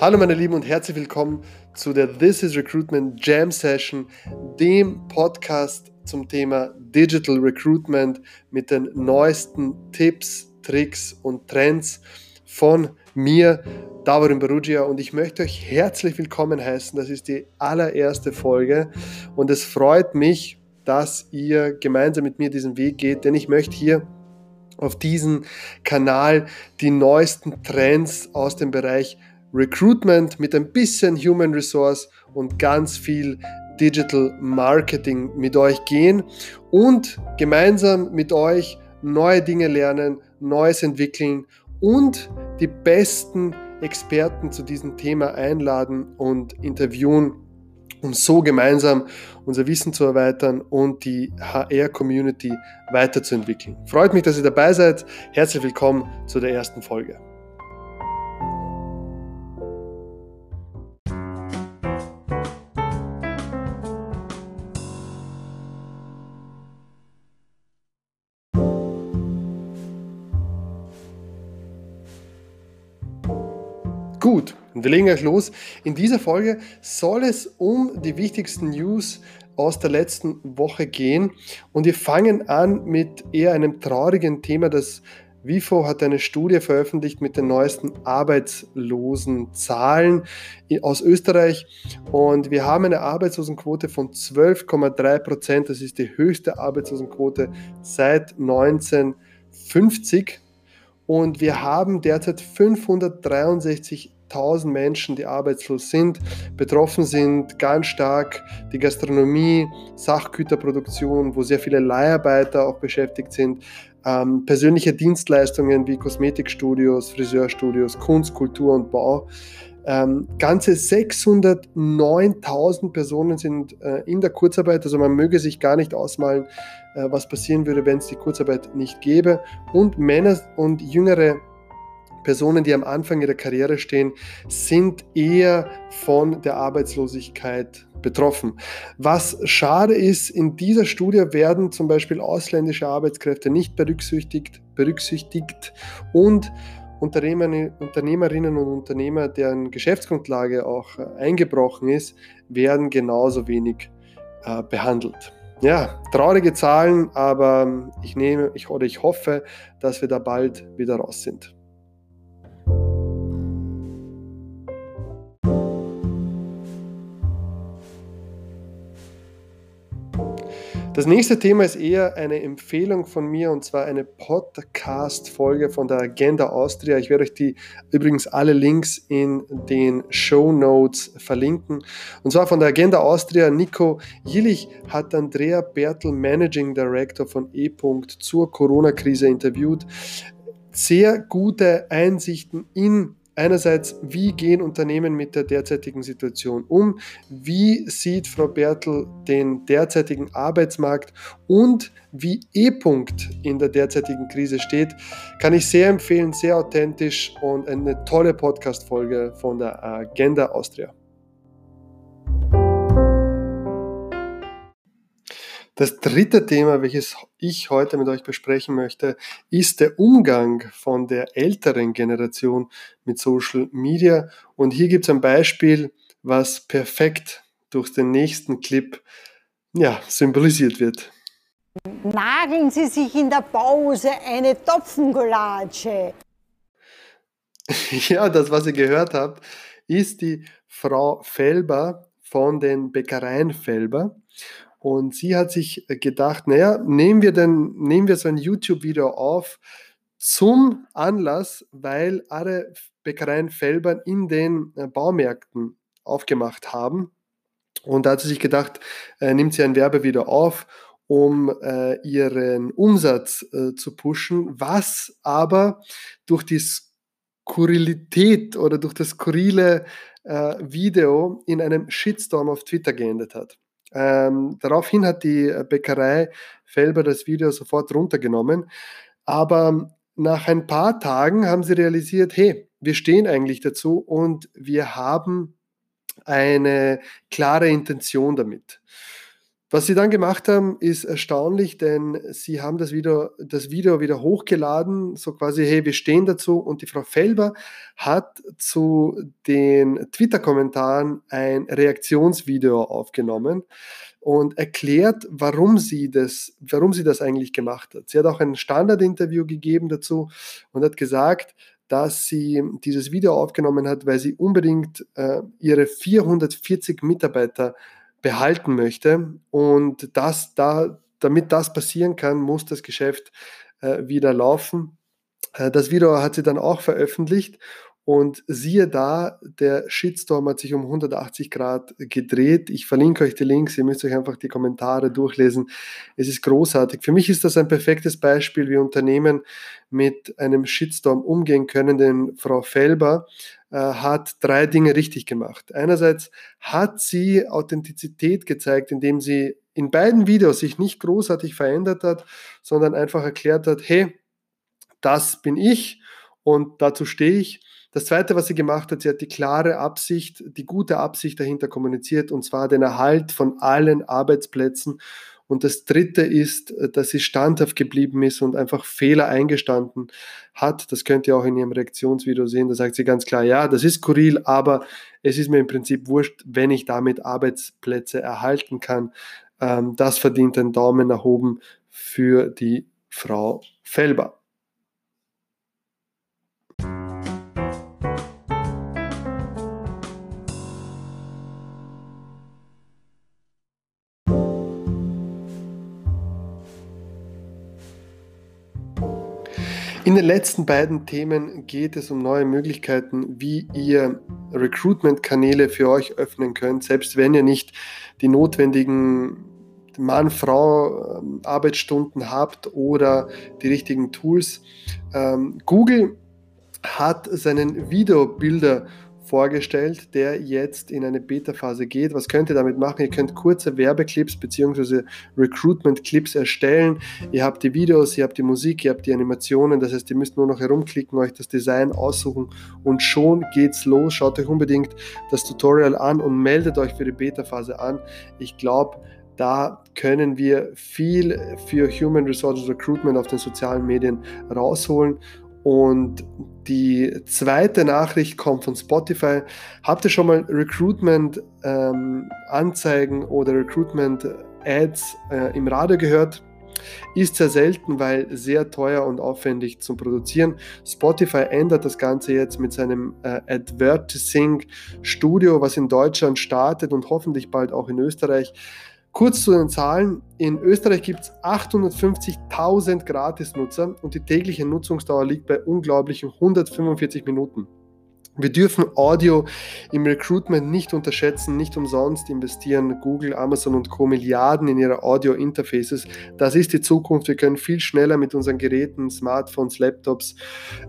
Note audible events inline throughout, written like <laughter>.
Hallo meine Lieben und herzlich willkommen zu der This is Recruitment Jam Session, dem Podcast zum Thema Digital Recruitment mit den neuesten Tipps, Tricks und Trends von mir, Davorin Barugia und ich möchte euch herzlich willkommen heißen. Das ist die allererste Folge und es freut mich, dass ihr gemeinsam mit mir diesen Weg geht, denn ich möchte hier auf diesem Kanal die neuesten Trends aus dem Bereich Recruitment mit ein bisschen Human Resource und ganz viel Digital Marketing mit euch gehen und gemeinsam mit euch neue Dinge lernen, Neues entwickeln und die besten Experten zu diesem Thema einladen und interviewen, um so gemeinsam unser Wissen zu erweitern und die HR-Community weiterzuentwickeln. Freut mich, dass ihr dabei seid. Herzlich willkommen zu der ersten Folge. Gut, wir legen gleich los. In dieser Folge soll es um die wichtigsten News aus der letzten Woche gehen und wir fangen an mit eher einem traurigen Thema. Das WIFO hat eine Studie veröffentlicht mit den neuesten Arbeitslosenzahlen aus Österreich und wir haben eine Arbeitslosenquote von 12,3 Prozent. Das ist die höchste Arbeitslosenquote seit 1950 und wir haben derzeit 563.000 Menschen, die arbeitslos sind. Betroffen sind ganz stark die Gastronomie, Sachgüterproduktion, wo sehr viele Leiharbeiter auch beschäftigt sind. Ähm, persönliche Dienstleistungen wie Kosmetikstudios, Friseurstudios, Kunst, Kultur und Bau. Ähm, ganze 609.000 Personen sind äh, in der Kurzarbeit, also man möge sich gar nicht ausmalen, äh, was passieren würde, wenn es die Kurzarbeit nicht gäbe. Und Männer und jüngere Personen, die am Anfang ihrer Karriere stehen, sind eher von der Arbeitslosigkeit betroffen. Was schade ist, in dieser Studie werden zum Beispiel ausländische Arbeitskräfte nicht berücksichtigt, berücksichtigt und Unternehmerinnen und Unternehmer, deren Geschäftsgrundlage auch äh, eingebrochen ist, werden genauso wenig äh, behandelt. Ja, traurige Zahlen, aber ich nehme, ich oder ich hoffe, dass wir da bald wieder raus sind. Das nächste Thema ist eher eine Empfehlung von mir und zwar eine Podcast-Folge von der Agenda Austria. Ich werde euch die übrigens alle Links in den Show Notes verlinken. Und zwar von der Agenda Austria. Nico Jillich hat Andrea Bertel, Managing Director von E. zur Corona-Krise interviewt. Sehr gute Einsichten in Einerseits, wie gehen Unternehmen mit der derzeitigen Situation um? Wie sieht Frau Bertel den derzeitigen Arbeitsmarkt und wie E-Punkt in der derzeitigen Krise steht? Kann ich sehr empfehlen, sehr authentisch und eine tolle Podcast-Folge von der Agenda Austria. Das dritte Thema, welches ich heute mit euch besprechen möchte, ist der Umgang von der älteren Generation mit Social Media. Und hier gibt es ein Beispiel, was perfekt durch den nächsten Clip ja, symbolisiert wird. Nageln Sie sich in der Pause eine Topfengulatsche. <laughs> ja, das, was ihr gehört habt, ist die Frau Felber von den Bäckereien Felber. Und sie hat sich äh, gedacht, naja, nehmen wir denn, nehmen wir so ein YouTube-Video auf zum Anlass, weil alle Bäckereien Felbern in den äh, Baumärkten aufgemacht haben. Und da hat sie sich gedacht, äh, nimmt sie ein Werbevideo auf, um äh, ihren Umsatz äh, zu pushen, was aber durch die Skurrilität oder durch das skurrile äh, Video in einem Shitstorm auf Twitter geendet hat. Ähm, daraufhin hat die Bäckerei Felber das Video sofort runtergenommen. Aber nach ein paar Tagen haben sie realisiert, hey, wir stehen eigentlich dazu und wir haben eine klare Intention damit. Was sie dann gemacht haben, ist erstaunlich, denn sie haben das Video, das Video wieder hochgeladen, so quasi, hey, wir stehen dazu. Und die Frau Felber hat zu den Twitter-Kommentaren ein Reaktionsvideo aufgenommen und erklärt, warum sie das, warum sie das eigentlich gemacht hat. Sie hat auch ein Standardinterview gegeben dazu und hat gesagt, dass sie dieses Video aufgenommen hat, weil sie unbedingt äh, ihre 440 Mitarbeiter behalten möchte. Und das, da, damit das passieren kann, muss das Geschäft äh, wieder laufen. Äh, das Video hat sie dann auch veröffentlicht und siehe da, der Shitstorm hat sich um 180 Grad gedreht. Ich verlinke euch die Links, ihr müsst euch einfach die Kommentare durchlesen. Es ist großartig. Für mich ist das ein perfektes Beispiel, wie Unternehmen mit einem Shitstorm umgehen können, denn Frau Felber äh, hat drei Dinge richtig gemacht. Einerseits hat sie Authentizität gezeigt, indem sie in beiden Videos sich nicht großartig verändert hat, sondern einfach erklärt hat, hey, das bin ich und dazu stehe ich. Das Zweite, was sie gemacht hat, sie hat die klare Absicht, die gute Absicht dahinter kommuniziert, und zwar den Erhalt von allen Arbeitsplätzen. Und das Dritte ist, dass sie standhaft geblieben ist und einfach Fehler eingestanden hat. Das könnt ihr auch in ihrem Reaktionsvideo sehen. Da sagt sie ganz klar, ja, das ist skurril, aber es ist mir im Prinzip wurscht, wenn ich damit Arbeitsplätze erhalten kann. Ähm, das verdient einen Daumen nach oben für die Frau Felber. In den letzten beiden Themen geht es um neue Möglichkeiten, wie ihr Recruitment-Kanäle für euch öffnen könnt, selbst wenn ihr nicht die notwendigen Mann-Frau-Arbeitsstunden habt oder die richtigen Tools. Ähm, Google hat seinen Videobilder vorgestellt, der jetzt in eine Beta-Phase geht. Was könnt ihr damit machen? Ihr könnt kurze Werbeclips bzw. Recruitment-Clips erstellen. Ihr habt die Videos, ihr habt die Musik, ihr habt die Animationen. Das heißt, ihr müsst nur noch herumklicken, euch das Design aussuchen und schon geht's los. Schaut euch unbedingt das Tutorial an und meldet euch für die Beta-Phase an. Ich glaube, da können wir viel für Human Resources Recruitment auf den sozialen Medien rausholen und die zweite Nachricht kommt von Spotify. Habt ihr schon mal Recruitment-Anzeigen ähm, oder Recruitment-Ads äh, im Radio gehört? Ist sehr selten, weil sehr teuer und aufwendig zum Produzieren. Spotify ändert das Ganze jetzt mit seinem äh, Advertising Studio, was in Deutschland startet und hoffentlich bald auch in Österreich. Kurz zu den Zahlen. In Österreich gibt es 850.000 Gratisnutzer und die tägliche Nutzungsdauer liegt bei unglaublichen 145 Minuten. Wir dürfen Audio im Recruitment nicht unterschätzen, nicht umsonst investieren Google, Amazon und Co. Milliarden in ihre Audio-Interfaces. Das ist die Zukunft. Wir können viel schneller mit unseren Geräten, Smartphones, Laptops,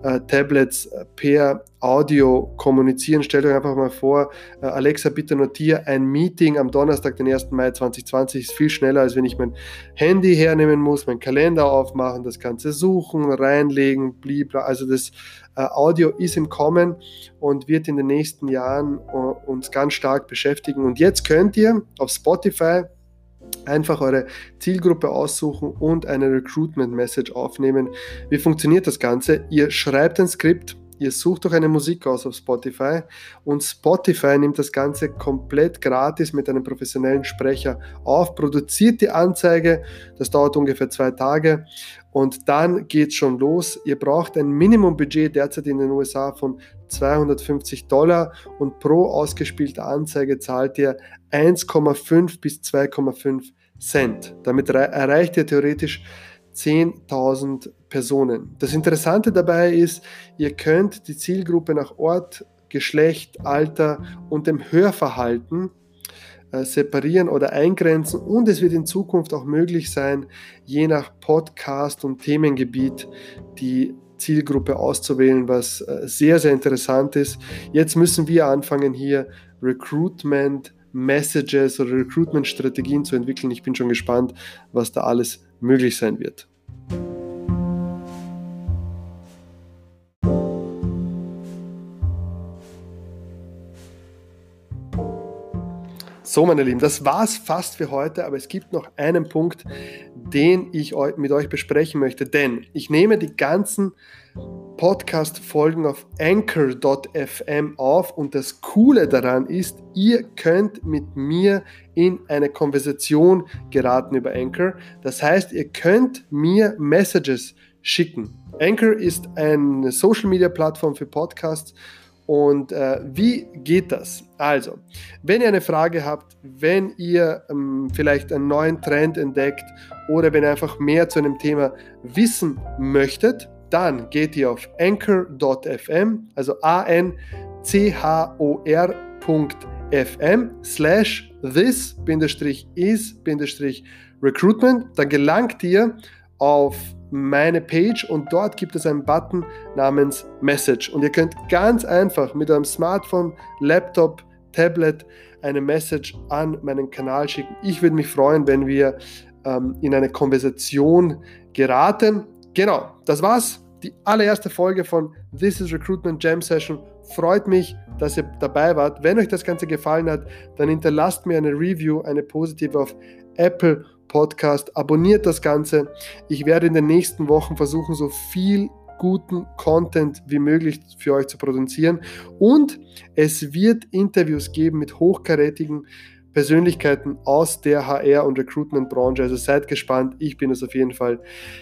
äh, Tablets äh, per Audio kommunizieren. Stellt euch einfach mal vor, äh, Alexa, bitte notiere ein Meeting am Donnerstag, den 1. Mai 2020, ist viel schneller, als wenn ich mein Handy hernehmen muss, meinen Kalender aufmachen, das Ganze suchen, reinlegen, blibla. Also das Audio ist im Kommen und wird in den nächsten Jahren uh, uns ganz stark beschäftigen. Und jetzt könnt ihr auf Spotify einfach eure Zielgruppe aussuchen und eine Recruitment Message aufnehmen. Wie funktioniert das Ganze? Ihr schreibt ein Skript ihr sucht doch eine Musik aus auf Spotify und Spotify nimmt das Ganze komplett gratis mit einem professionellen Sprecher auf, produziert die Anzeige, das dauert ungefähr zwei Tage und dann geht schon los. Ihr braucht ein Minimumbudget derzeit in den USA von 250 Dollar und pro ausgespielte Anzeige zahlt ihr 1,5 bis 2,5 Cent. Damit erreicht ihr theoretisch 10.000 Personen. Das Interessante dabei ist, ihr könnt die Zielgruppe nach Ort, Geschlecht, Alter und dem Hörverhalten separieren oder eingrenzen und es wird in Zukunft auch möglich sein, je nach Podcast und Themengebiet die Zielgruppe auszuwählen, was äh, sehr, sehr interessant ist. Jetzt müssen wir anfangen, hier Recruitment Messages oder Recruitment Strategien zu entwickeln. Ich bin schon gespannt, was da alles möglich sein wird. So, meine Lieben, das war's fast für heute, aber es gibt noch einen Punkt, den ich mit euch besprechen möchte, denn ich nehme die ganzen Podcast-Folgen auf anchor.fm auf und das Coole daran ist, ihr könnt mit mir in eine Konversation geraten über Anchor. Das heißt, ihr könnt mir Messages schicken. Anchor ist eine Social-Media-Plattform für Podcasts und äh, wie geht das? Also, wenn ihr eine Frage habt, wenn ihr ähm, vielleicht einen neuen Trend entdeckt oder wenn ihr einfach mehr zu einem Thema wissen möchtet, dann geht ihr auf anchor.fm, also a-n-c-h-o-r.fm slash this-is-recruitment. Dann gelangt ihr auf meine Page und dort gibt es einen Button namens Message. Und ihr könnt ganz einfach mit eurem Smartphone, Laptop, Tablet eine Message an meinen Kanal schicken. Ich würde mich freuen, wenn wir ähm, in eine Konversation geraten. Genau, das war's. Die allererste Folge von This is Recruitment Jam Session. Freut mich, dass ihr dabei wart. Wenn euch das Ganze gefallen hat, dann hinterlasst mir eine Review, eine positive auf Apple Podcast. Abonniert das Ganze. Ich werde in den nächsten Wochen versuchen, so viel guten Content wie möglich für euch zu produzieren. Und es wird Interviews geben mit hochkarätigen Persönlichkeiten aus der HR- und Recruitment-Branche. Also seid gespannt, ich bin es auf jeden Fall.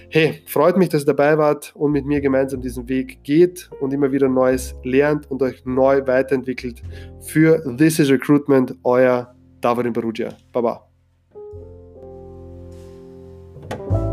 Hey, freut mich, dass ihr dabei wart und mit mir gemeinsam diesen Weg geht und immer wieder Neues lernt und euch neu weiterentwickelt. Für This is Recruitment, euer Davorin Barugia. Baba. Bye.